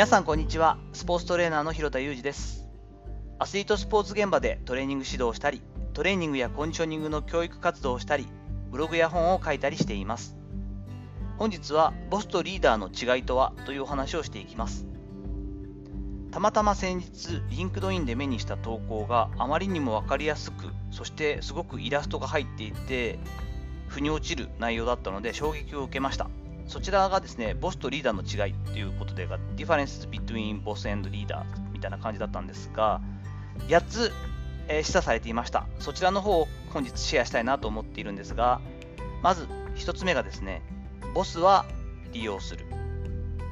皆さんこんにちは。スポーツトレーナーの広田裕二です。アスリートスポーツ現場でトレーニング指導をしたりトレーニングやコンディショニングの教育活動をしたりブログや本を書いたりしています。本日はボスとリーダーの違いとはというお話をしていきます。たまたま先日 LinkedIn で目にした投稿があまりにも分かりやすくそしてすごくイラストが入っていて腑に落ちる内容だったので衝撃を受けました。そちらがですね、ボスとリーダーの違いということで、Difference between Boss and Leader みたいな感じだったんですが、8つ、え、示唆されていました。そちらの方を本日シェアしたいなと思っているんですが、まず1つ目がですね、ボスは利用する。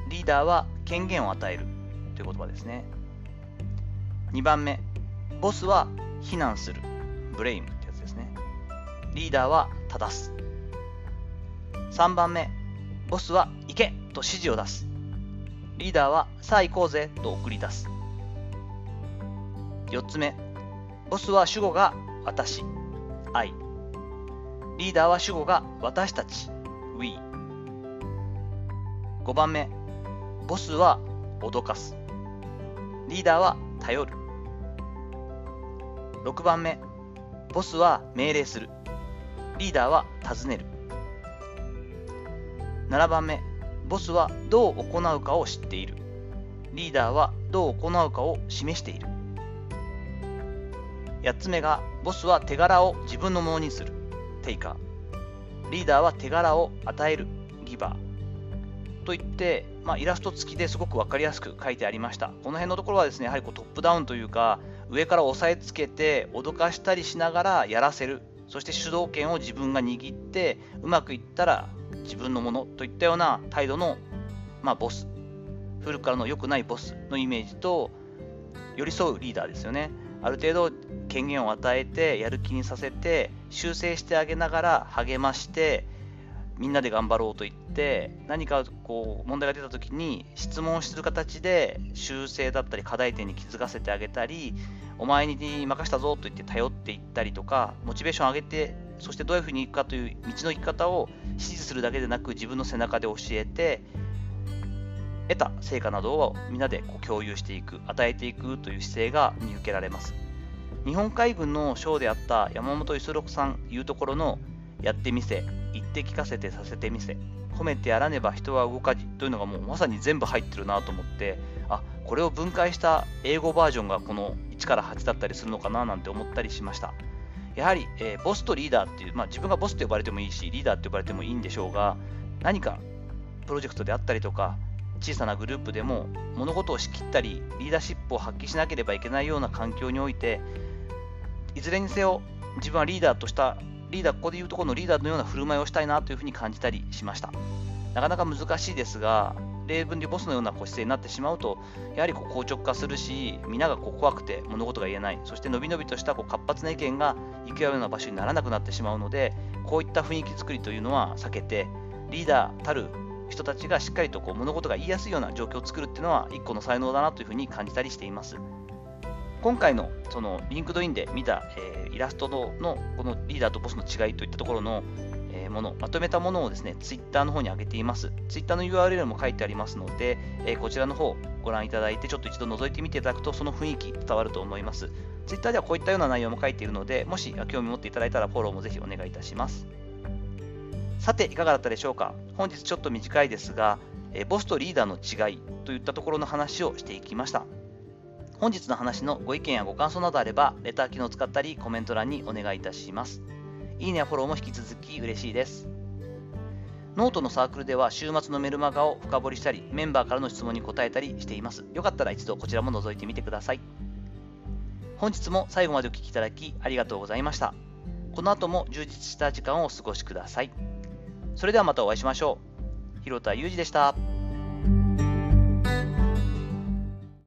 リーダーは権限を与えるという言葉ですね。2番目、ボスは非難する。ブレイムってやつですね。リーダーは正す。3番目、ボスは行けと指示を出す。リーダーはさあ行こうぜと送り出す。4つ目、ボスは主語が私、I。リーダーは主語が私たち、We。5番目、ボスは脅かす。リーダーは頼る。6番目、ボスは命令する。リーダーは尋ねる。7番目、ボスはどう行うかを知っている。リーダーはどう行うかを示している。8つ目が、ボスは手柄を自分のものにする。テイカー。リーダーは手柄を与える。ギバー。といって、まあ、イラスト付きですごく分かりやすく書いてありました。この辺のところはですね、やはりこうトップダウンというか、上から押さえつけて脅かしたりしながらやらせる。そして主導権を自分が握って、うまくいったら自分のものといったような態度の、まあ、ボス。古くからの良くないボスのイメージと寄り添うリーダーですよね。ある程度権限を与えてやる気にさせて修正してあげながら励ましてみんなで頑張ろうと言って何かこう問題が出た時に質問する形で修正だったり課題点に気づかせてあげたりお前に任したぞと言って頼っていったりとかモチベーション上げてそしてどういうふうに行くかという道の行き方を指示するだけでなく自分の背中で教えて得た成果などをみんなでこう共有していく与えていくという姿勢が見受けられます。日本海軍の将であった山本五十六さんいうところのやってみせ言って聞かせてさせてみせ褒めてやらねば人は動かじというのがもうまさに全部入ってるなと思ってあこれを分解した英語バージョンがこの1から8だったりするのかななんて思ったりしました。やはり、えー、ボスとリーダーっていう、まあ、自分がボスと呼ばれてもいいし、リーダーって呼ばれてもいいんでしょうが、何かプロジェクトであったりとか、小さなグループでも物事を仕切ったり、リーダーシップを発揮しなければいけないような環境において、いずれにせよ自分はリーダーとした、リーダー、ここでいうところのリーダーのような振る舞いをしたいなというふうに感じたりしました。なかなか難しいですが、例文でボスのような姿勢になってしまうと、やはりこう硬直化するし、皆がこう怖くて物事が言えない、そしてのびのびとしたこう活発な意見が行き合うような場所にならなくなってしまうので、こういった雰囲気作りというのは避けて、リーダーたる人たちがしっかりとこう物事が言いやすいような状況を作るっていうのは一個の才能だなというふうに感じたりしています。今回のその LinkedIn で見た、えー、イラストのこのリーダーとボスの違いといったところのもの、まとめたものをですね、Twitter の方に上げています。Twitter の URL も書いてありますので、え、こちらの方ご覧いただいて、ちょっと一度覗いてみていただくと、その雰囲気伝わると思います。Twitter ではこういったような内容も書いているので、もし興味持っていただいたらフォローもぜひお願いいたします。さて、いかがだったでしょうか？本日ちょっと短いですが、え、ボスとリーダーの違いといったところの話をしていきました。本日の話のご意見やご感想などあれば、レター機能を使ったりコメント欄にお願いいたします。いいねやフォローも引き続き嬉しいです。ノートのサークルでは週末のメルマガを深掘りしたり、メンバーからの質問に答えたりしています。よかったら一度こちらも覗いてみてください。本日も最後までお聴きいただきありがとうございました。この後も充実した時間をお過ごしください。それではまたお会いしましょう。広田裕二でした。